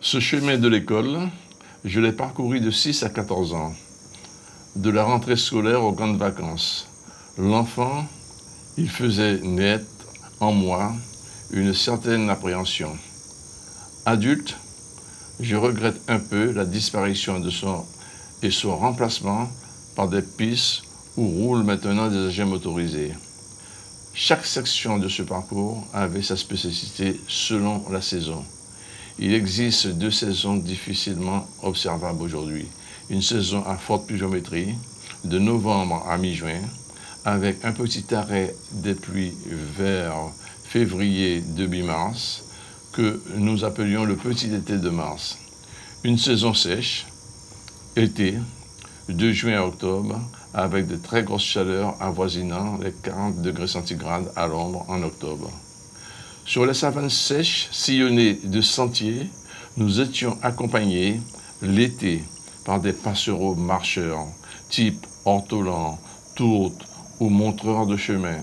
Ce chemin de l'école, je l'ai parcouru de 6 à 14 ans, de la rentrée scolaire aux grandes vacances. L'enfant, il faisait naître en moi une certaine appréhension. Adulte, je regrette un peu la disparition de son et son remplacement par des pistes où roulent maintenant des agents motorisés. Chaque section de ce parcours avait sa spécificité selon la saison. Il existe deux saisons difficilement observables aujourd'hui. Une saison à forte pluviométrie, de novembre à mi-juin, avec un petit arrêt des pluies vers février début mars, que nous appelions le petit été de mars. Une saison sèche, été, de juin à octobre, avec de très grosses chaleurs avoisinant les 40 degrés centigrades à l'ombre en octobre. Sur les savanes sèches, sillonnées de sentiers, nous étions accompagnés l'été par des passereaux marcheurs, type ortolans, tourtes ou montreurs de chemin,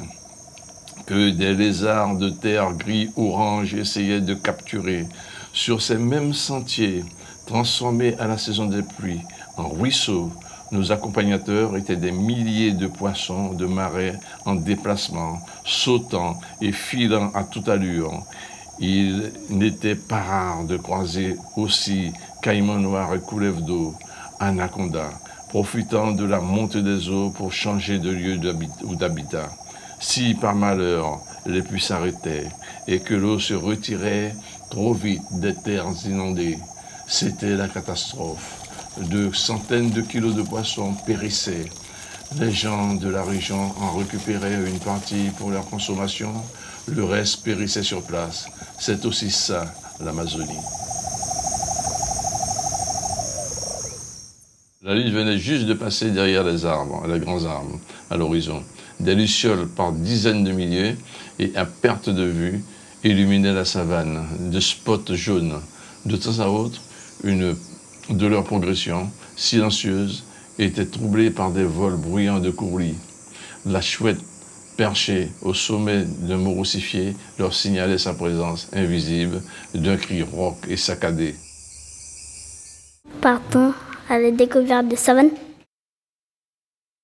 que des lézards de terre gris-orange essayaient de capturer sur ces mêmes sentiers transformés à la saison des pluies en ruisseaux nos accompagnateurs étaient des milliers de poissons de marais en déplacement, sautant et filant à toute allure. Il n'était pas rare de croiser aussi caïmans noirs et couleuvres d'eau, anacondas, profitant de la montée des eaux pour changer de lieu ou d'habitat. Si par malheur les puits s'arrêtaient et que l'eau se retirait trop vite des terres inondées, c'était la catastrophe de centaines de kilos de poissons périssaient. Les gens de la région en récupéraient une partie pour leur consommation, le reste périssait sur place. C'est aussi ça, l'Amazonie. La lune venait juste de passer derrière les arbres, les grands arbres, à l'horizon. Des lucioles par dizaines de milliers et à perte de vue illuminaient la savane de spots jaunes. De temps à autre, une de leur progression, silencieuse, était troublée par des vols bruyants de courlis. La chouette, perchée au sommet d'un morocifié, leur signalait sa présence invisible d'un cri rauque et saccadé. Partons à découverte des savanes.